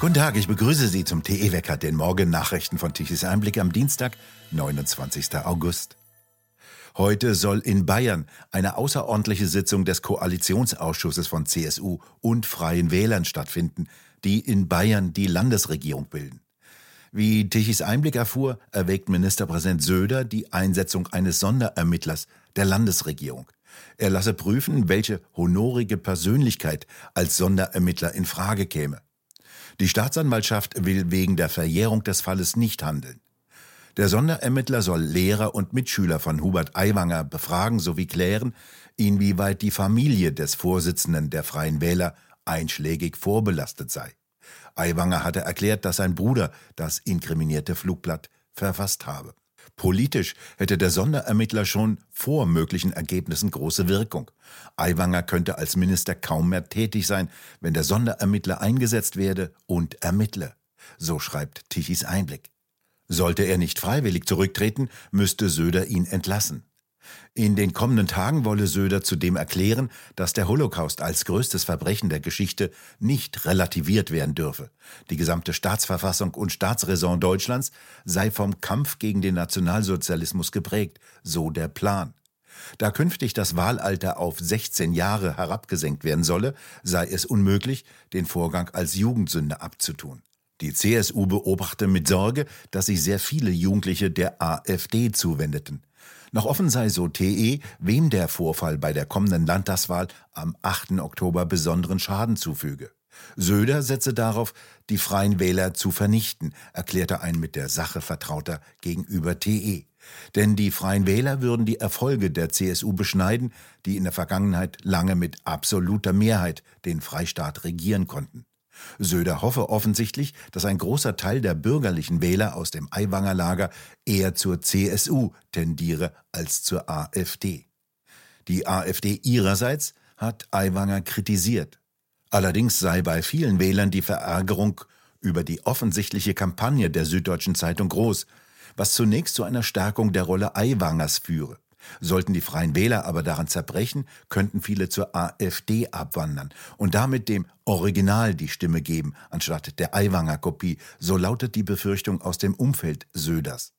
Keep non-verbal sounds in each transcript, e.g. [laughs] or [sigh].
Guten Tag, ich begrüße Sie zum TE-Wecker, den Morgennachrichten von Tichys Einblick am Dienstag, 29. August. Heute soll in Bayern eine außerordentliche Sitzung des Koalitionsausschusses von CSU und Freien Wählern stattfinden, die in Bayern die Landesregierung bilden. Wie Tichys Einblick erfuhr, erwägt Ministerpräsident Söder die Einsetzung eines Sonderermittlers der Landesregierung. Er lasse prüfen, welche honorige Persönlichkeit als Sonderermittler in Frage käme. Die Staatsanwaltschaft will wegen der Verjährung des Falles nicht handeln. Der Sonderermittler soll Lehrer und Mitschüler von Hubert Aiwanger befragen sowie klären, inwieweit die Familie des Vorsitzenden der Freien Wähler einschlägig vorbelastet sei. Aiwanger hatte erklärt, dass sein Bruder das inkriminierte Flugblatt verfasst habe. Politisch hätte der Sonderermittler schon vor möglichen Ergebnissen große Wirkung. Aiwanger könnte als Minister kaum mehr tätig sein, wenn der Sonderermittler eingesetzt werde und ermittle. So schreibt Tichys Einblick. Sollte er nicht freiwillig zurücktreten, müsste Söder ihn entlassen. In den kommenden Tagen wolle Söder zudem erklären, dass der Holocaust als größtes Verbrechen der Geschichte nicht relativiert werden dürfe. Die gesamte Staatsverfassung und Staatsräson Deutschlands sei vom Kampf gegen den Nationalsozialismus geprägt, so der Plan. Da künftig das Wahlalter auf 16 Jahre herabgesenkt werden solle, sei es unmöglich, den Vorgang als Jugendsünde abzutun. Die CSU beobachte mit Sorge, dass sich sehr viele Jugendliche der AfD zuwendeten. Noch offen sei so TE, wem der Vorfall bei der kommenden Landtagswahl am 8. Oktober besonderen Schaden zufüge. Söder setze darauf, die Freien Wähler zu vernichten, erklärte ein mit der Sache Vertrauter gegenüber TE. Denn die Freien Wähler würden die Erfolge der CSU beschneiden, die in der Vergangenheit lange mit absoluter Mehrheit den Freistaat regieren konnten. Söder hoffe offensichtlich, dass ein großer Teil der bürgerlichen Wähler aus dem Aiwanger Lager eher zur CSU tendiere als zur AfD. Die AfD ihrerseits hat Aiwanger kritisiert. Allerdings sei bei vielen Wählern die Verärgerung über die offensichtliche Kampagne der Süddeutschen Zeitung groß, was zunächst zu einer Stärkung der Rolle Aiwangers führe. Sollten die Freien Wähler aber daran zerbrechen, könnten viele zur AfD abwandern und damit dem Original die Stimme geben, anstatt der Aiwanger Kopie, so lautet die Befürchtung aus dem Umfeld Söders.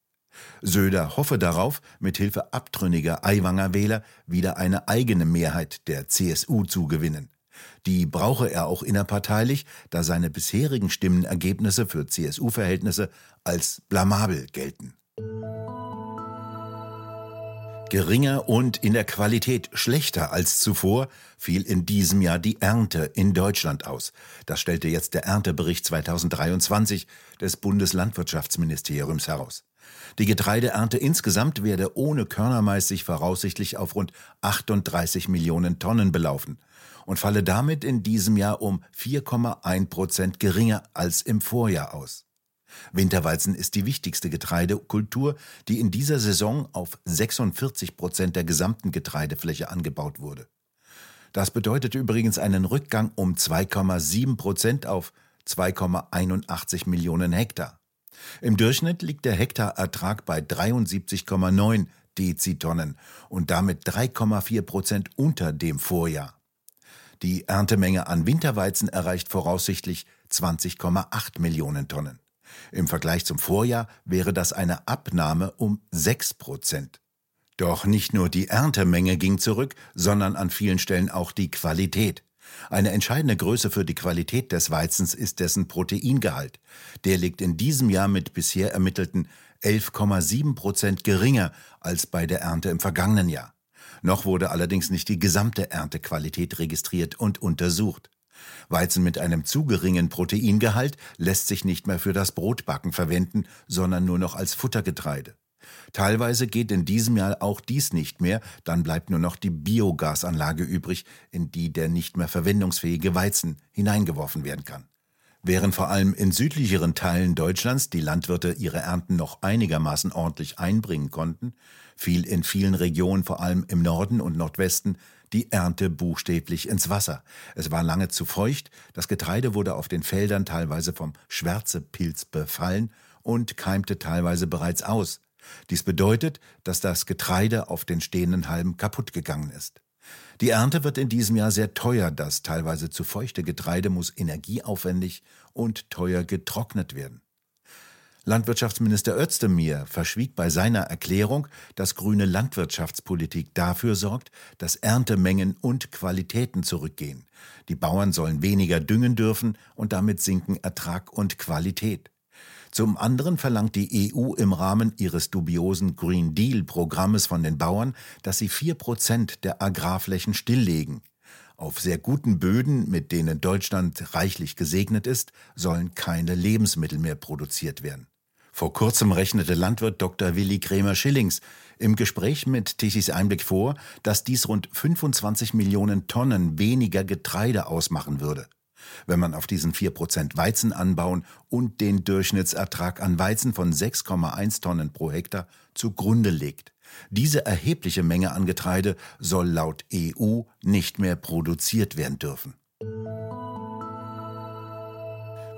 Söder hoffe darauf, mit Hilfe abtrünniger Aiwanger Wähler wieder eine eigene Mehrheit der CSU zu gewinnen. Die brauche er auch innerparteilich, da seine bisherigen Stimmenergebnisse für CSU-Verhältnisse als blamabel gelten. Geringer und in der Qualität schlechter als zuvor fiel in diesem Jahr die Ernte in Deutschland aus. Das stellte jetzt der Erntebericht 2023 des Bundeslandwirtschaftsministeriums heraus. Die Getreideernte insgesamt werde ohne Körnermais sich voraussichtlich auf rund 38 Millionen Tonnen belaufen und falle damit in diesem Jahr um 4,1 Prozent geringer als im Vorjahr aus. Winterweizen ist die wichtigste Getreidekultur, die in dieser Saison auf 46 Prozent der gesamten Getreidefläche angebaut wurde. Das bedeutet übrigens einen Rückgang um 2,7 Prozent auf 2,81 Millionen Hektar. Im Durchschnitt liegt der Hektarertrag bei 73,9 Dezitonnen und damit 3,4 Prozent unter dem Vorjahr. Die Erntemenge an Winterweizen erreicht voraussichtlich 20,8 Millionen Tonnen. Im Vergleich zum Vorjahr wäre das eine Abnahme um 6 Prozent. Doch nicht nur die Erntemenge ging zurück, sondern an vielen Stellen auch die Qualität. Eine entscheidende Größe für die Qualität des Weizens ist dessen Proteingehalt. Der liegt in diesem Jahr mit bisher ermittelten 11,7 Prozent geringer als bei der Ernte im vergangenen Jahr. Noch wurde allerdings nicht die gesamte Erntequalität registriert und untersucht. Weizen mit einem zu geringen Proteingehalt lässt sich nicht mehr für das Brotbacken verwenden, sondern nur noch als Futtergetreide. Teilweise geht in diesem Jahr auch dies nicht mehr, dann bleibt nur noch die Biogasanlage übrig, in die der nicht mehr verwendungsfähige Weizen hineingeworfen werden kann. Während vor allem in südlicheren Teilen Deutschlands die Landwirte ihre Ernten noch einigermaßen ordentlich einbringen konnten, fiel in vielen Regionen, vor allem im Norden und Nordwesten, die Ernte buchstäblich ins Wasser. Es war lange zu feucht, das Getreide wurde auf den Feldern teilweise vom Schwärzepilz befallen und keimte teilweise bereits aus. Dies bedeutet, dass das Getreide auf den stehenden Halmen kaputt gegangen ist. Die Ernte wird in diesem Jahr sehr teuer. Das teilweise zu feuchte Getreide muss energieaufwendig und teuer getrocknet werden. Landwirtschaftsminister Özdemir verschwieg bei seiner Erklärung, dass grüne Landwirtschaftspolitik dafür sorgt, dass Erntemengen und Qualitäten zurückgehen. Die Bauern sollen weniger düngen dürfen und damit sinken Ertrag und Qualität. Zum anderen verlangt die EU im Rahmen ihres dubiosen Green Deal Programmes von den Bauern, dass sie vier Prozent der Agrarflächen stilllegen. Auf sehr guten Böden, mit denen Deutschland reichlich gesegnet ist, sollen keine Lebensmittel mehr produziert werden. Vor kurzem rechnete Landwirt Dr. Willi Krämer-Schillings im Gespräch mit Tichys Einblick vor, dass dies rund 25 Millionen Tonnen weniger Getreide ausmachen würde. Wenn man auf diesen 4% Weizen anbauen und den Durchschnittsertrag an Weizen von 6,1 Tonnen pro Hektar zugrunde legt. Diese erhebliche Menge an Getreide soll laut EU nicht mehr produziert werden dürfen.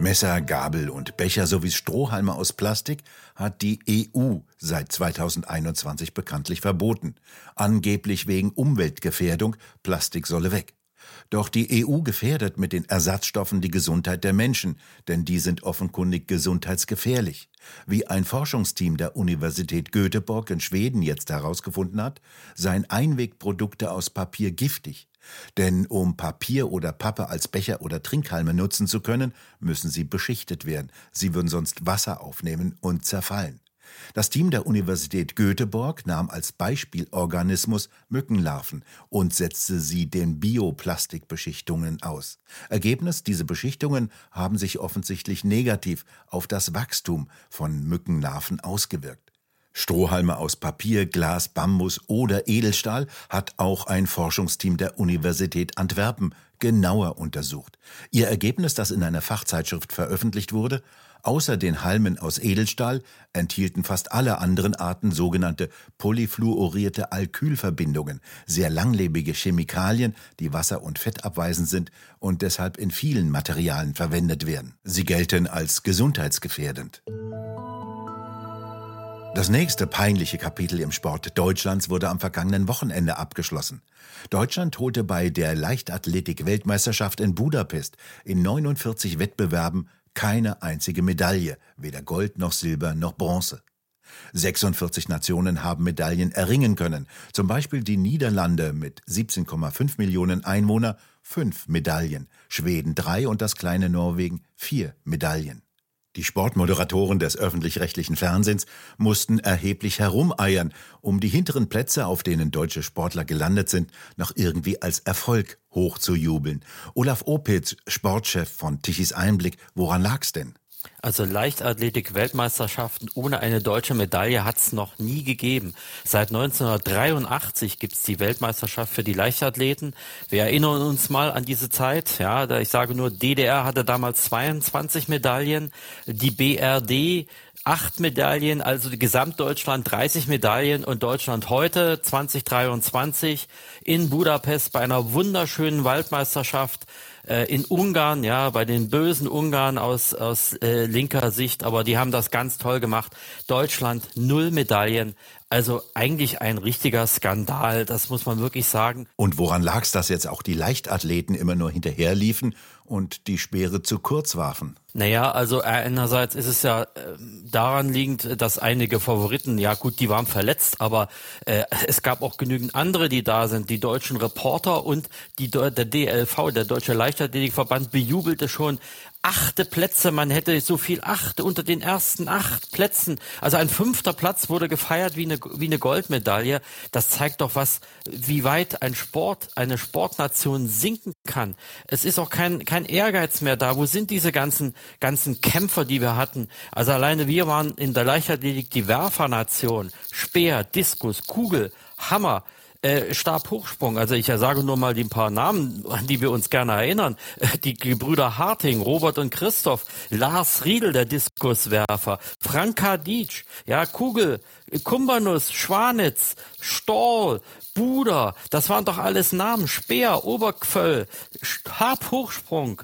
Messer, Gabel und Becher sowie Strohhalme aus Plastik hat die EU seit 2021 bekanntlich verboten. Angeblich wegen Umweltgefährdung, Plastik solle weg. Doch die EU gefährdet mit den Ersatzstoffen die Gesundheit der Menschen, denn die sind offenkundig gesundheitsgefährlich. Wie ein Forschungsteam der Universität Göteborg in Schweden jetzt herausgefunden hat, seien Einwegprodukte aus Papier giftig. Denn um Papier oder Pappe als Becher oder Trinkhalme nutzen zu können, müssen sie beschichtet werden. Sie würden sonst Wasser aufnehmen und zerfallen. Das Team der Universität Göteborg nahm als Beispielorganismus Mückenlarven und setzte sie den Bioplastikbeschichtungen aus. Ergebnis, diese Beschichtungen haben sich offensichtlich negativ auf das Wachstum von Mückenlarven ausgewirkt. Strohhalme aus Papier, Glas, Bambus oder Edelstahl hat auch ein Forschungsteam der Universität Antwerpen genauer untersucht. Ihr Ergebnis, das in einer Fachzeitschrift veröffentlicht wurde, Außer den Halmen aus Edelstahl enthielten fast alle anderen Arten sogenannte polyfluorierte Alkylverbindungen, sehr langlebige Chemikalien, die wasser- und fettabweisend sind und deshalb in vielen Materialien verwendet werden. Sie gelten als gesundheitsgefährdend. Das nächste peinliche Kapitel im Sport Deutschlands wurde am vergangenen Wochenende abgeschlossen. Deutschland holte bei der Leichtathletik-Weltmeisterschaft in Budapest in 49 Wettbewerben keine einzige Medaille, weder Gold noch Silber noch Bronze. 46 Nationen haben Medaillen erringen können, zum Beispiel die Niederlande mit 17,5 Millionen Einwohner fünf Medaillen, Schweden drei und das kleine Norwegen vier Medaillen. Die Sportmoderatoren des öffentlich-rechtlichen Fernsehens mussten erheblich herumeiern, um die hinteren Plätze, auf denen deutsche Sportler gelandet sind, noch irgendwie als Erfolg hochzujubeln. Olaf Opitz, Sportchef von Tichys Einblick, woran lag's denn? Also Leichtathletik-Weltmeisterschaften ohne eine deutsche Medaille hat es noch nie gegeben. Seit 1983 gibt es die Weltmeisterschaft für die Leichtathleten. Wir erinnern uns mal an diese Zeit. Ja, ich sage nur, DDR hatte damals 22 Medaillen, die BRD acht Medaillen, also Gesamtdeutschland 30 Medaillen und Deutschland heute 2023 in Budapest bei einer wunderschönen Waldmeisterschaft äh, in Ungarn, ja, bei den bösen Ungarn aus, aus äh, linker Sicht, aber die haben das ganz toll gemacht. Deutschland null Medaillen. Also eigentlich ein richtiger Skandal, das muss man wirklich sagen. Und woran lag es, dass jetzt auch die Leichtathleten immer nur hinterherliefen und die Speere zu kurz warfen? Naja, also einerseits ist es ja äh, daran liegend, dass einige Favoriten, ja gut, die waren verletzt, aber äh, es gab auch genügend andere, die da sind. Die deutschen Reporter und die, der DLV, der Deutsche Leichtathletikverband, bejubelte schon achte Plätze. Man hätte so viel achte unter den ersten acht Plätzen. Also ein fünfter Platz wurde gefeiert wie eine, wie eine Goldmedaille. Das zeigt doch was, wie weit ein Sport, eine Sportnation sinken kann. Es ist auch kein, kein Ehrgeiz mehr da. Wo sind diese ganzen, ganzen Kämpfer, die wir hatten? Also alleine wir waren in der Leichtathletik die Werfernation. Speer, Diskus, Kugel, Hammer. Äh, Stabhochsprung, also ich sage nur mal die paar Namen, an die wir uns gerne erinnern. Äh, die Gebrüder Harting, Robert und Christoph, Lars Riedel, der Diskuswerfer, Frank Kadic, ja, Kugel, Kumbanus, Schwanitz, Storl, Buder, das waren doch alles Namen. Speer, Obergföll, Stabhochsprung,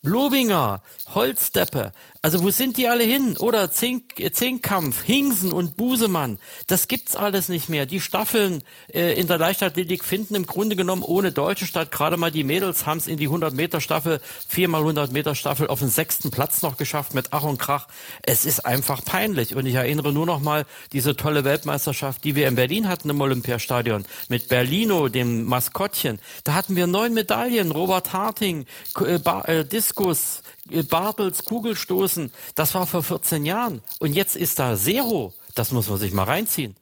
Lobinger, Holzdeppe, Also wo sind die alle hin? Oder Zink, Zehnkampf, Hingsen und Busemann. Das gibt's alles nicht mehr. Die Staffeln äh, in der Leichtathletik finden im Grunde genommen ohne Deutsche statt. Gerade mal die Mädels haben's in die 100 Meter Staffel, viermal 100 Meter Staffel auf den sechsten Platz noch geschafft mit Ach und Krach. Es ist einfach peinlich. Und ich erinnere nur noch mal diese tolle Weltmeisterschaft, die wir in Berlin hatten im Olympiastadion mit Berlino, dem Maskottchen. Da hatten wir neun Medaillen. Robert Harting, äh, äh, Diskus, Bartels Kugelstoßen, das war vor 14 Jahren. Und jetzt ist da Zero. Das muss man sich mal reinziehen.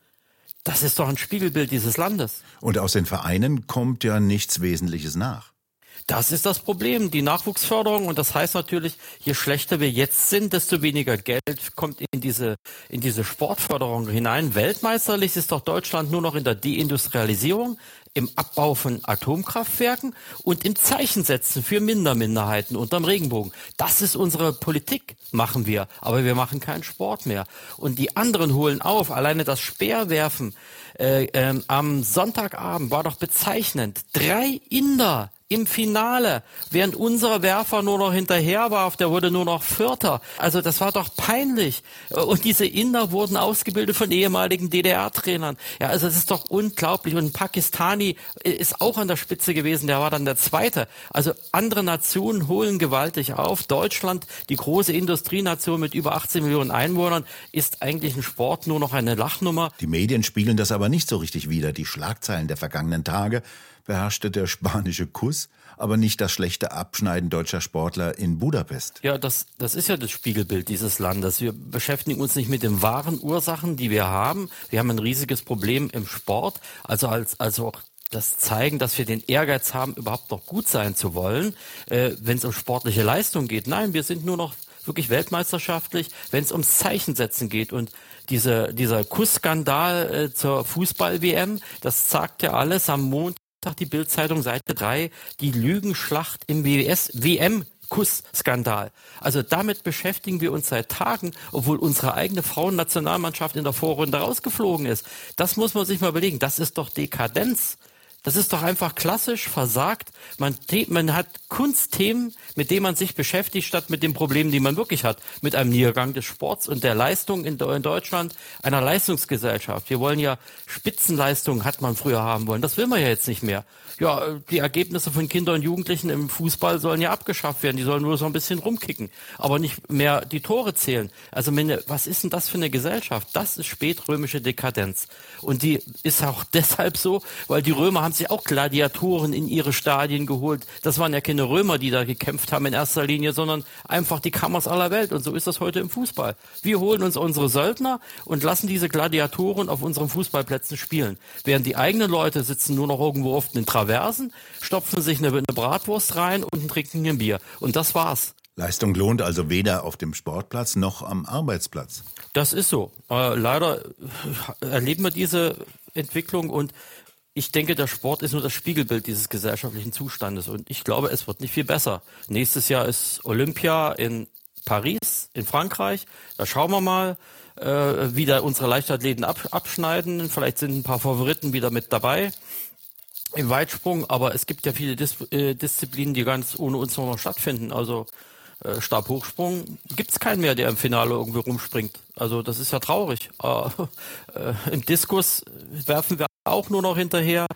Das ist doch ein Spiegelbild dieses Landes. Und aus den Vereinen kommt ja nichts Wesentliches nach. Das ist das Problem, die Nachwuchsförderung. Und das heißt natürlich, je schlechter wir jetzt sind, desto weniger Geld kommt in diese, in diese Sportförderung hinein. Weltmeisterlich ist doch Deutschland nur noch in der Deindustrialisierung, im Abbau von Atomkraftwerken und im Zeichensetzen für Minderminderheiten unterm Regenbogen. Das ist unsere Politik, machen wir. Aber wir machen keinen Sport mehr. Und die anderen holen auf. Alleine das Speerwerfen äh, äh, am Sonntagabend war doch bezeichnend. Drei Inder im Finale, während unser Werfer nur noch hinterher warf, der wurde nur noch Vierter. Also das war doch peinlich. Und diese Inder wurden ausgebildet von ehemaligen DDR-Trainern. Ja, also das ist doch unglaublich. Und ein Pakistani ist auch an der Spitze gewesen, der war dann der Zweite. Also andere Nationen holen gewaltig auf. Deutschland, die große Industrienation mit über 18 Millionen Einwohnern, ist eigentlich ein Sport nur noch eine Lachnummer. Die Medien spiegeln das aber nicht so richtig wider. Die Schlagzeilen der vergangenen Tage beherrschte der spanische Kuss, aber nicht das schlechte Abschneiden deutscher Sportler in Budapest. Ja, das, das ist ja das Spiegelbild dieses Landes. Wir beschäftigen uns nicht mit den wahren Ursachen, die wir haben. Wir haben ein riesiges Problem im Sport, also als, also auch das zeigen, dass wir den Ehrgeiz haben, überhaupt noch gut sein zu wollen, äh, wenn es um sportliche Leistung geht. Nein, wir sind nur noch wirklich weltmeisterschaftlich, wenn es ums Zeichensetzen geht. Und diese, dieser Kussskandal äh, zur Fußball-WM, das sagt ja alles am Montag die Bildzeitung Seite 3, die Lügenschlacht im WWS WM Kussskandal. Also damit beschäftigen wir uns seit Tagen, obwohl unsere eigene Frauennationalmannschaft in der Vorrunde rausgeflogen ist. Das muss man sich mal überlegen. Das ist doch Dekadenz. Das ist doch einfach klassisch versagt. Man, man hat Kunstthemen, mit denen man sich beschäftigt, statt mit den Problemen, die man wirklich hat. Mit einem Niedergang des Sports und der Leistung in, in Deutschland, einer Leistungsgesellschaft. Wir wollen ja Spitzenleistungen, hat man früher haben wollen. Das will man ja jetzt nicht mehr ja, die Ergebnisse von Kindern und Jugendlichen im Fußball sollen ja abgeschafft werden. Die sollen nur so ein bisschen rumkicken, aber nicht mehr die Tore zählen. Also was ist denn das für eine Gesellschaft? Das ist spätrömische Dekadenz. Und die ist auch [laughs] deshalb so, weil die Römer haben sich auch Gladiatoren in ihre Stadien geholt. Das waren ja keine Römer, die da gekämpft haben in erster Linie, sondern einfach die Kammers aller Welt. Und so ist das heute im Fußball. Wir holen uns unsere Söldner und lassen diese Gladiatoren auf unseren Fußballplätzen spielen. Während die eigenen Leute sitzen nur noch irgendwo auf den Traversen Traversen, stopfen sich eine, eine Bratwurst rein und trinken ein Bier. Und das war's. Leistung lohnt also weder auf dem Sportplatz noch am Arbeitsplatz. Das ist so. Äh, leider erleben wir diese Entwicklung und ich denke, der Sport ist nur das Spiegelbild dieses gesellschaftlichen Zustandes und ich glaube, es wird nicht viel besser. Nächstes Jahr ist Olympia in Paris, in Frankreich. Da schauen wir mal, äh, wie da unsere Leichtathleten ab, abschneiden. Vielleicht sind ein paar Favoriten wieder mit dabei im Weitsprung, aber es gibt ja viele Dis äh, Disziplinen, die ganz ohne uns noch stattfinden. Also äh, Stabhochsprung gibt's keinen mehr, der im Finale irgendwie rumspringt. Also das ist ja traurig. Äh, [laughs] äh, Im Diskus werfen wir auch nur noch hinterher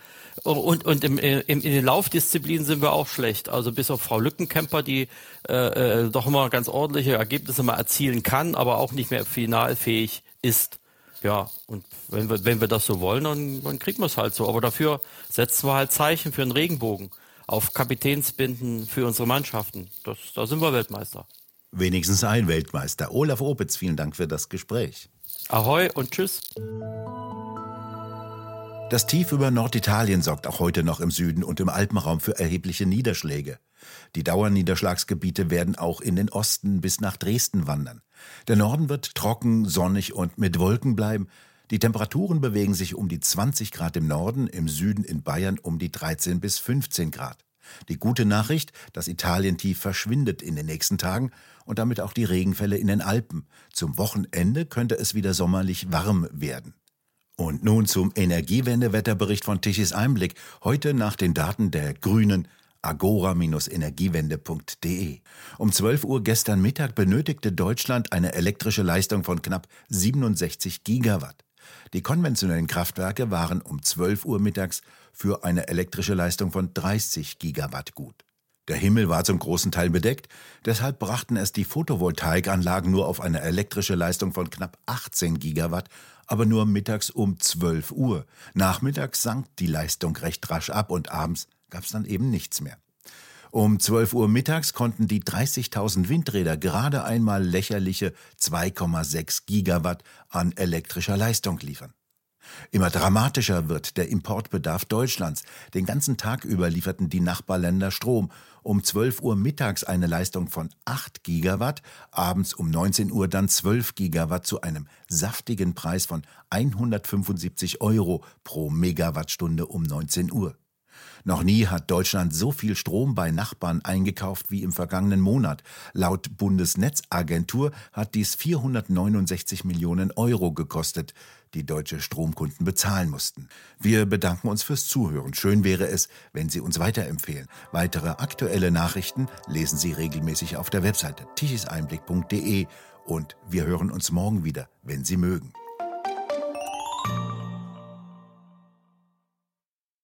und, und im, im, in den Laufdisziplinen sind wir auch schlecht. Also bis auf Frau Lückenkämper, die äh, äh, doch immer ganz ordentliche Ergebnisse mal erzielen kann, aber auch nicht mehr finalfähig ist. Ja, und wenn wir, wenn wir das so wollen, dann, dann kriegen wir es halt so. Aber dafür setzen wir halt Zeichen für einen Regenbogen auf Kapitänsbinden für unsere Mannschaften. Das, da sind wir Weltmeister. Wenigstens ein Weltmeister. Olaf Opitz, vielen Dank für das Gespräch. Ahoi und tschüss. Das Tief über Norditalien sorgt auch heute noch im Süden und im Alpenraum für erhebliche Niederschläge. Die Dauerniederschlagsgebiete werden auch in den Osten bis nach Dresden wandern. Der Norden wird trocken, sonnig und mit Wolken bleiben. Die Temperaturen bewegen sich um die 20 Grad im Norden, im Süden in Bayern um die 13 bis 15 Grad. Die gute Nachricht, das Italientief verschwindet in den nächsten Tagen und damit auch die Regenfälle in den Alpen. Zum Wochenende könnte es wieder sommerlich warm werden. Und nun zum Energiewendewetterbericht von Tichys Einblick. Heute nach den Daten der Grünen agora-energiewende.de. Um 12 Uhr gestern Mittag benötigte Deutschland eine elektrische Leistung von knapp 67 Gigawatt. Die konventionellen Kraftwerke waren um 12 Uhr mittags für eine elektrische Leistung von 30 Gigawatt gut. Der Himmel war zum großen Teil bedeckt, deshalb brachten es die Photovoltaikanlagen nur auf eine elektrische Leistung von knapp 18 Gigawatt, aber nur mittags um 12 Uhr. Nachmittags sank die Leistung recht rasch ab und abends gab es dann eben nichts mehr. Um 12 Uhr mittags konnten die 30.000 Windräder gerade einmal lächerliche 2,6 Gigawatt an elektrischer Leistung liefern. Immer dramatischer wird der Importbedarf Deutschlands. Den ganzen Tag über lieferten die Nachbarländer Strom. Um 12 Uhr mittags eine Leistung von 8 Gigawatt, abends um 19 Uhr dann 12 Gigawatt zu einem saftigen Preis von 175 Euro pro Megawattstunde um 19 Uhr. Noch nie hat Deutschland so viel Strom bei Nachbarn eingekauft wie im vergangenen Monat. Laut Bundesnetzagentur hat dies 469 Millionen Euro gekostet, die deutsche Stromkunden bezahlen mussten. Wir bedanken uns fürs Zuhören. Schön wäre es, wenn Sie uns weiterempfehlen. Weitere aktuelle Nachrichten lesen Sie regelmäßig auf der Webseite tichiseinblick.de und wir hören uns morgen wieder, wenn Sie mögen.